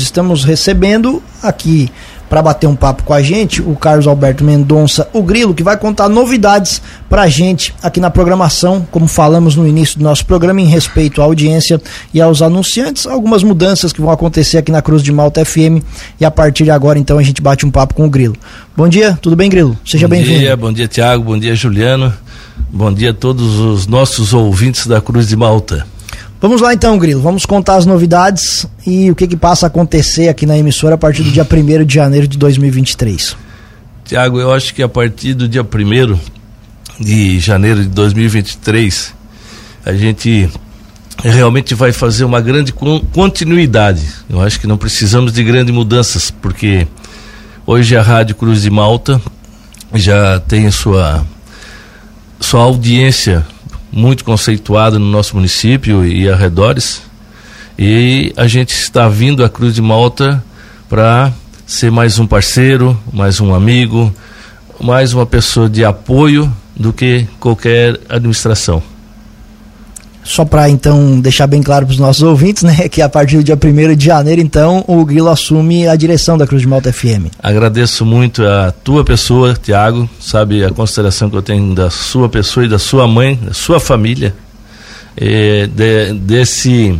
Estamos recebendo aqui para bater um papo com a gente o Carlos Alberto Mendonça, o Grilo, que vai contar novidades para a gente aqui na programação, como falamos no início do nosso programa, em respeito à audiência e aos anunciantes, algumas mudanças que vão acontecer aqui na Cruz de Malta FM e a partir de agora então a gente bate um papo com o Grilo. Bom dia, tudo bem, Grilo? Seja bem-vindo. Bom dia, bom dia, Tiago, bom dia, Juliano, bom dia a todos os nossos ouvintes da Cruz de Malta. Vamos lá então, Grilo. Vamos contar as novidades e o que, que passa a acontecer aqui na emissora a partir do dia 1 de janeiro de 2023. Tiago, eu acho que a partir do dia 1 de janeiro de 2023, a gente realmente vai fazer uma grande continuidade. Eu acho que não precisamos de grandes mudanças, porque hoje a Rádio Cruz de Malta já tem sua, sua audiência muito conceituado no nosso município e arredores. E a gente está vindo à Cruz de Malta para ser mais um parceiro, mais um amigo, mais uma pessoa de apoio do que qualquer administração. Só para então deixar bem claro para os nossos ouvintes, né, que a partir do dia 1 de janeiro, então, o Grilo assume a direção da Cruz de Malta FM. Agradeço muito a tua pessoa, Tiago, sabe a consideração que eu tenho da sua pessoa e da sua mãe, da sua família, de, desse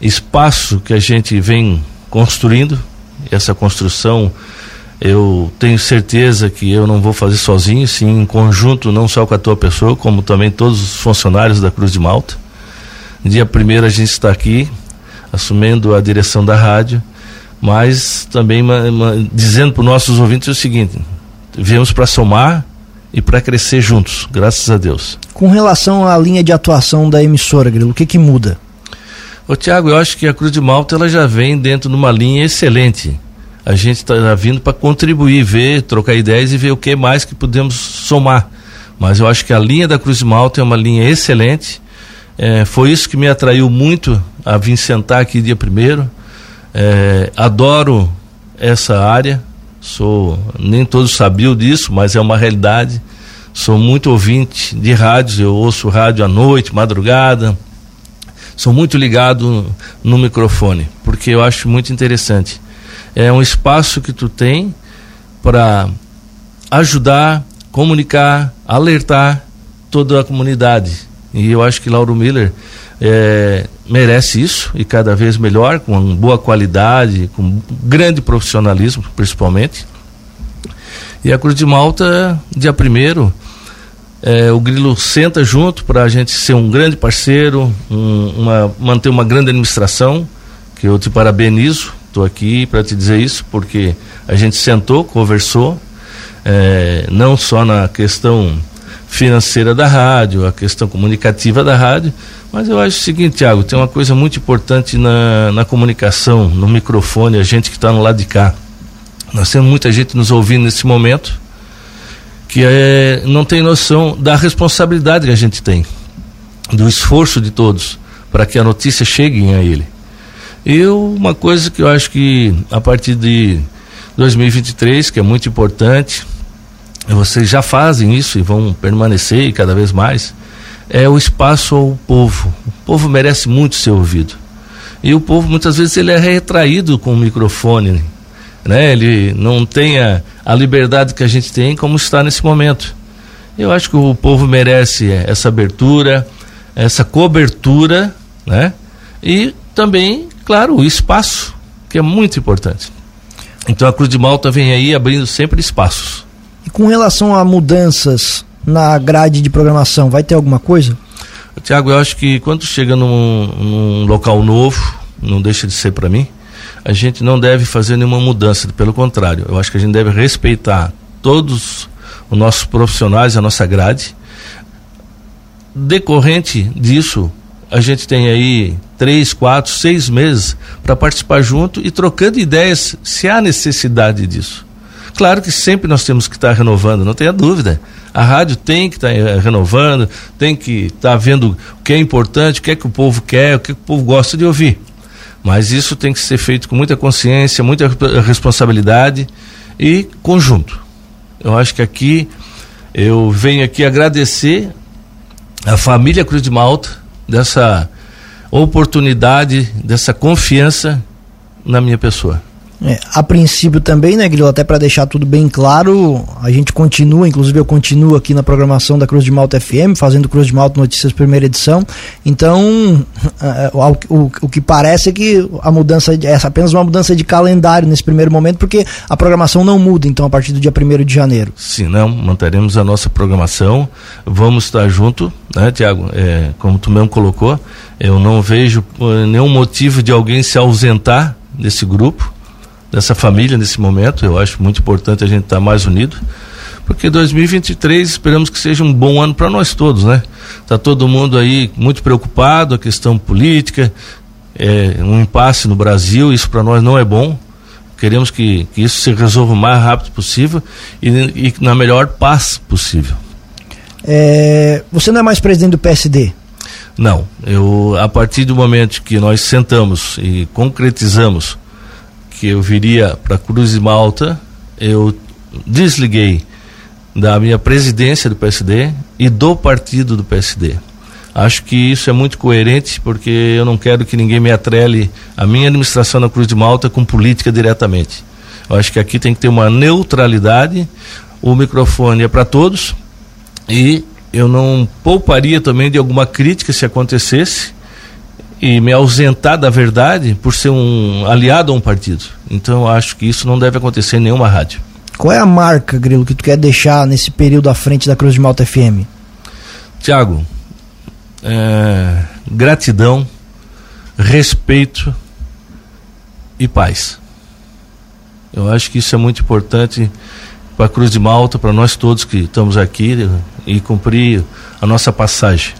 espaço que a gente vem construindo, essa construção eu tenho certeza que eu não vou fazer sozinho, sim em conjunto, não só com a tua pessoa, como também todos os funcionários da Cruz de Malta. Dia primeiro a gente está aqui, assumindo a direção da rádio, mas também uma, uma, dizendo para os nossos ouvintes o seguinte: viemos para somar e para crescer juntos, graças a Deus. Com relação à linha de atuação da emissora, Grilo, o que que muda? Ô Tiago, eu acho que a Cruz de Malta ela já vem dentro de uma linha excelente. A gente está vindo para contribuir, ver, trocar ideias e ver o que mais que podemos somar. Mas eu acho que a linha da Cruz de Malta é uma linha excelente é, foi isso que me atraiu muito a vir sentar aqui dia primeiro. É, adoro essa área, sou nem todos sabiam disso, mas é uma realidade. Sou muito ouvinte de rádios, eu ouço rádio à noite, madrugada. Sou muito ligado no microfone, porque eu acho muito interessante. É um espaço que tu tem para ajudar, comunicar, alertar toda a comunidade e eu acho que Lauro Miller é, merece isso e cada vez melhor, com boa qualidade, com grande profissionalismo, principalmente. E a Cruz de Malta, dia primeiro, é, o Grilo senta junto para a gente ser um grande parceiro, um, uma, manter uma grande administração, que eu te parabenizo, estou aqui para te dizer isso, porque a gente sentou, conversou, é, não só na questão financeira da rádio, a questão comunicativa da rádio. Mas eu acho o seguinte, Tiago, tem uma coisa muito importante na, na comunicação, no microfone, a gente que está no lado de cá. Nós temos muita gente nos ouvindo nesse momento que é, não tem noção da responsabilidade que a gente tem, do esforço de todos para que a notícia chegue a ele. E uma coisa que eu acho que a partir de 2023, que é muito importante, vocês já fazem isso e vão permanecer cada vez mais, é o espaço ao povo. O povo merece muito ser ouvido. E o povo muitas vezes ele é retraído com o microfone, né? Ele não tem a, a liberdade que a gente tem como está nesse momento. Eu acho que o povo merece essa abertura, essa cobertura, né? E também, claro, o espaço, que é muito importante. Então a Cruz de Malta vem aí abrindo sempre espaços. E com relação a mudanças na grade de programação, vai ter alguma coisa? Tiago, eu acho que quando chega num, num local novo, não deixa de ser para mim, a gente não deve fazer nenhuma mudança, pelo contrário, eu acho que a gente deve respeitar todos os nossos profissionais, a nossa grade. Decorrente disso, a gente tem aí três, quatro, seis meses para participar junto e trocando ideias se há necessidade disso. Claro que sempre nós temos que estar renovando, não tenha dúvida. A rádio tem que estar eh, renovando, tem que estar vendo o que é importante, o que é que o povo quer, o que, é que o povo gosta de ouvir. Mas isso tem que ser feito com muita consciência, muita responsabilidade e conjunto. Eu acho que aqui eu venho aqui agradecer a família Cruz de Malta dessa oportunidade, dessa confiança na minha pessoa. É, a princípio também, né, Grilo? Até para deixar tudo bem claro, a gente continua, inclusive eu continuo aqui na programação da Cruz de Malta FM, fazendo Cruz de Malta Notícias primeira edição. Então, é, o, o, o, que parece é que a mudança é apenas uma mudança de calendário nesse primeiro momento, porque a programação não muda, então, a partir do dia 1 de janeiro. Sim, não, manteremos a nossa programação, vamos estar junto, né, Tiago? É, como tu mesmo colocou, eu não vejo uh, nenhum motivo de alguém se ausentar desse grupo dessa família nesse momento. Eu acho muito importante a gente estar tá mais unido, porque 2023 esperamos que seja um bom ano para nós todos, né? Tá todo mundo aí muito preocupado, a questão política, é, um impasse no Brasil, isso para nós não é bom. Queremos que, que, isso se resolva o mais rápido possível e, e na melhor paz possível. É, você não é mais presidente do PSD? Não, eu a partir do momento que nós sentamos e concretizamos que eu viria para Cruz de Malta, eu desliguei da minha presidência do PSD e do partido do PSD. Acho que isso é muito coerente porque eu não quero que ninguém me atrele a minha administração na Cruz de Malta com política diretamente. Eu acho que aqui tem que ter uma neutralidade, o microfone é para todos e eu não pouparia também de alguma crítica se acontecesse e me ausentar da verdade por ser um aliado a um partido. Então eu acho que isso não deve acontecer em nenhuma rádio. Qual é a marca, Grilo, que tu quer deixar nesse período à frente da Cruz de Malta FM? Tiago, é, gratidão, respeito e paz. Eu acho que isso é muito importante para a Cruz de Malta, para nós todos que estamos aqui e cumprir a nossa passagem.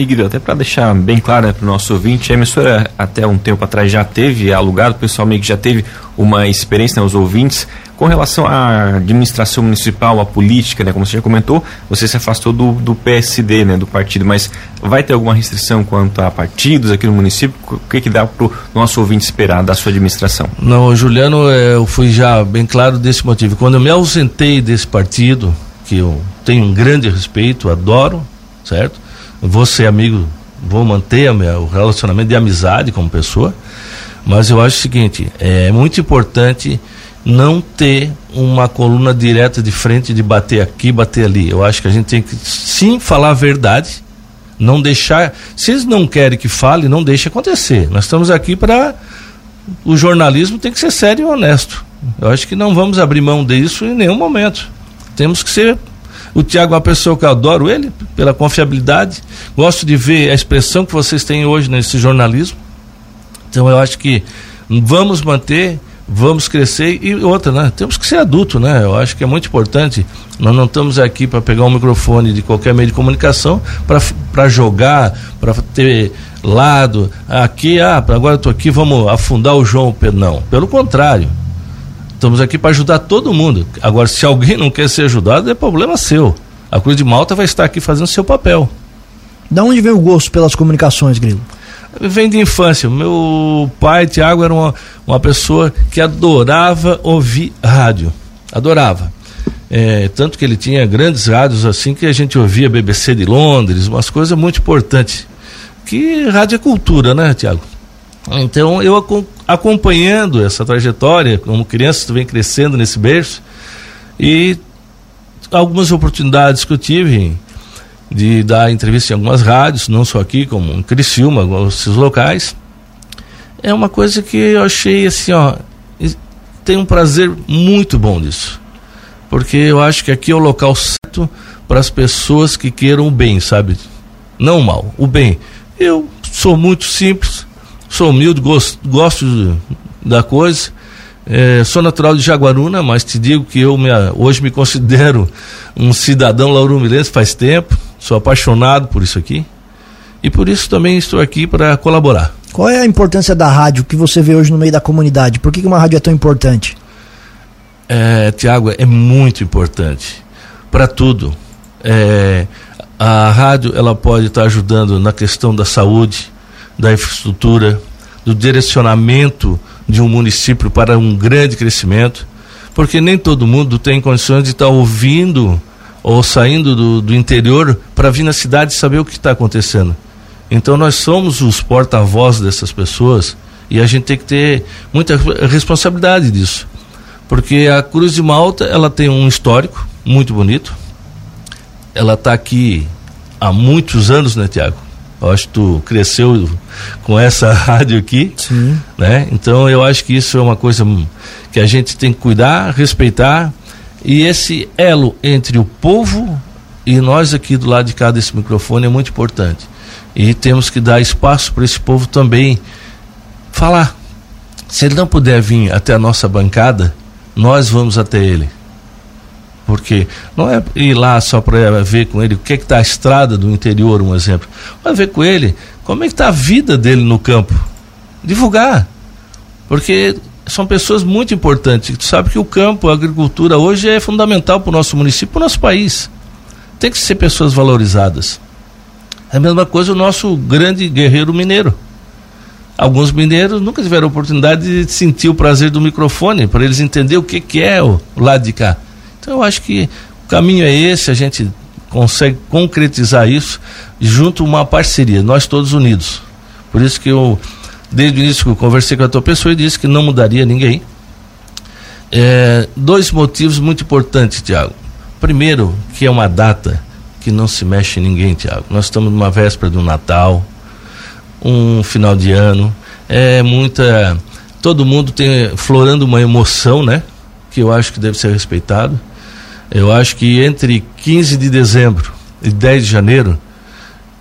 Igor, até para deixar bem claro né, para o nosso ouvinte, a emissora até um tempo atrás já teve alugado, o pessoal meio que já teve uma experiência, né, os ouvintes, com relação à administração municipal, à política, né, como você já comentou, você se afastou do, do PSD, né, do partido, mas vai ter alguma restrição quanto a partidos aqui no município? O que, que dá para o nosso ouvinte esperar da sua administração? Não, Juliano, é, eu fui já bem claro desse motivo. Quando eu me ausentei desse partido, que eu tenho um grande respeito, adoro, certo? Vou ser amigo, vou manter minha, o relacionamento de amizade como pessoa, mas eu acho o seguinte, é muito importante não ter uma coluna direta de frente de bater aqui, bater ali. Eu acho que a gente tem que sim falar a verdade, não deixar. Se eles não querem que fale, não deixe acontecer. Nós estamos aqui para o jornalismo tem que ser sério e honesto. Eu acho que não vamos abrir mão disso em nenhum momento. Temos que ser o Tiago é uma pessoa que eu adoro ele, pela confiabilidade. Gosto de ver a expressão que vocês têm hoje nesse jornalismo. Então eu acho que vamos manter, vamos crescer e outra, né? Temos que ser adulto, né? Eu acho que é muito importante. Nós não estamos aqui para pegar um microfone de qualquer meio de comunicação para jogar, para ter lado. Aqui, ah, agora eu estou aqui, vamos afundar o João Pedro. Não, pelo contrário. Estamos aqui para ajudar todo mundo. Agora, se alguém não quer ser ajudado, é problema seu. A Cruz de Malta vai estar aqui fazendo seu papel. Da onde vem o gosto pelas comunicações, Grilo? Vem de infância. Meu pai, Tiago, era uma, uma pessoa que adorava ouvir rádio. Adorava. É, tanto que ele tinha grandes rádios assim que a gente ouvia BBC de Londres, umas coisas muito importantes. Que rádio é cultura, né, Tiago? Então, eu acompanhando essa trajetória, como criança, tu vem crescendo nesse berço, e algumas oportunidades que eu tive de dar entrevista em algumas rádios, não só aqui, como em Criciúma, esses locais, é uma coisa que eu achei assim, ó, tem um prazer muito bom disso. Porque eu acho que aqui é o local certo para as pessoas que queiram o bem, sabe? Não o mal, o bem. Eu sou muito simples, Sou humilde, gosto, gosto da coisa. É, sou natural de Jaguaruna, mas te digo que eu me, hoje me considero um cidadão laurumilense faz tempo. Sou apaixonado por isso aqui. E por isso também estou aqui para colaborar. Qual é a importância da rádio que você vê hoje no meio da comunidade? Por que, que uma rádio é tão importante? É, Tiago, é muito importante para tudo. É, a rádio ela pode estar ajudando na questão da saúde, da infraestrutura, do direcionamento de um município para um grande crescimento, porque nem todo mundo tem condições de estar ouvindo ou saindo do, do interior para vir na cidade saber o que está acontecendo. Então nós somos os porta-voz dessas pessoas E a gente tem que ter muita responsabilidade disso. Porque a Cruz de Malta, ela tem um histórico muito bonito. Ela está aqui há muitos anos, né, Tiago? Eu acho que tu cresceu com essa rádio aqui, Sim. né? Então eu acho que isso é uma coisa que a gente tem que cuidar, respeitar e esse elo entre o povo e nós aqui do lado de cá desse microfone é muito importante. E temos que dar espaço para esse povo também falar. Se ele não puder vir até a nossa bancada, nós vamos até ele. Porque não é ir lá só para ver com ele o que está a estrada do interior, um exemplo. Vai ver com ele como é que está a vida dele no campo. Divulgar. Porque são pessoas muito importantes. Tu sabe que o campo, a agricultura hoje é fundamental para o nosso município, para o nosso país. Tem que ser pessoas valorizadas. É a mesma coisa o nosso grande guerreiro mineiro. Alguns mineiros nunca tiveram oportunidade de sentir o prazer do microfone, para eles entenderem o que, que é o lado de cá. Então eu acho que o caminho é esse, a gente consegue concretizar isso junto uma parceria, nós todos unidos. Por isso que eu, desde o início que eu conversei com a tua pessoa e disse que não mudaria ninguém. É, dois motivos muito importantes, Tiago. Primeiro, que é uma data que não se mexe em ninguém, Tiago. Nós estamos numa véspera do Natal, um final de ano, é muita. Todo mundo tem florando uma emoção, né? Que eu acho que deve ser respeitado. Eu acho que entre 15 de dezembro e 10 de janeiro,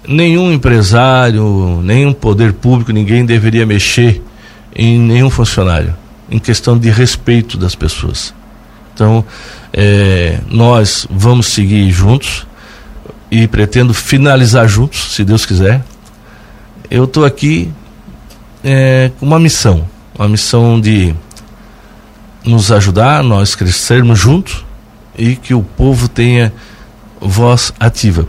nenhum empresário, nenhum poder público, ninguém deveria mexer em nenhum funcionário, em questão de respeito das pessoas. Então, é, nós vamos seguir juntos e pretendo finalizar juntos, se Deus quiser. Eu estou aqui é, com uma missão, uma missão de nos ajudar, nós crescermos juntos e que o povo tenha voz ativa.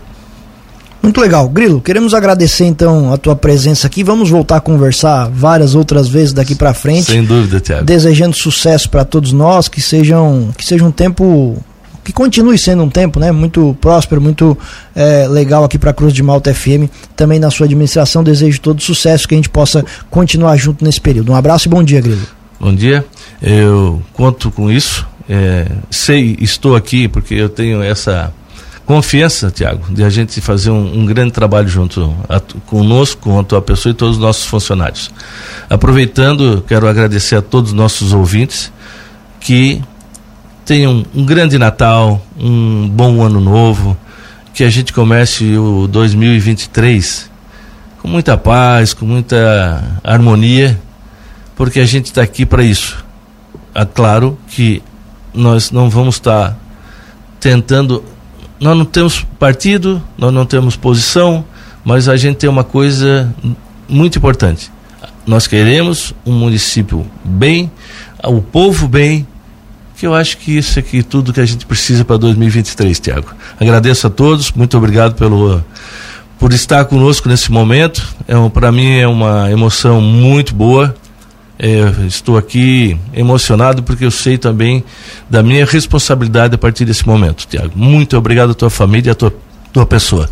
Muito legal. Grilo, queremos agradecer então a tua presença aqui. Vamos voltar a conversar várias outras vezes daqui para frente. Sem dúvida, Tiago. Desejando sucesso para todos nós, que sejam que seja um tempo que continue sendo um tempo, né, muito próspero, muito é, legal aqui para Cruz de Malta FM. Também na sua administração desejo todo sucesso que a gente possa continuar junto nesse período. Um abraço e bom dia, Grilo. Bom dia. Eu conto com isso é, sei, estou aqui porque eu tenho essa confiança, Tiago, de a gente fazer um, um grande trabalho junto a, conosco, com a tua pessoa e todos os nossos funcionários. Aproveitando, quero agradecer a todos os nossos ouvintes que tenham um grande Natal, um bom ano novo, que a gente comece o 2023 com muita paz, com muita harmonia, porque a gente está aqui para isso. Claro que nós não vamos estar tentando. Nós não temos partido, nós não temos posição, mas a gente tem uma coisa muito importante. Nós queremos um município bem, o povo bem, que eu acho que isso é que tudo que a gente precisa para 2023, Tiago. Agradeço a todos, muito obrigado pelo por estar conosco nesse momento. É um, para mim é uma emoção muito boa. É, estou aqui emocionado porque eu sei também da minha responsabilidade a partir desse momento, Tiago. Muito obrigado à tua família e à tua, tua pessoa.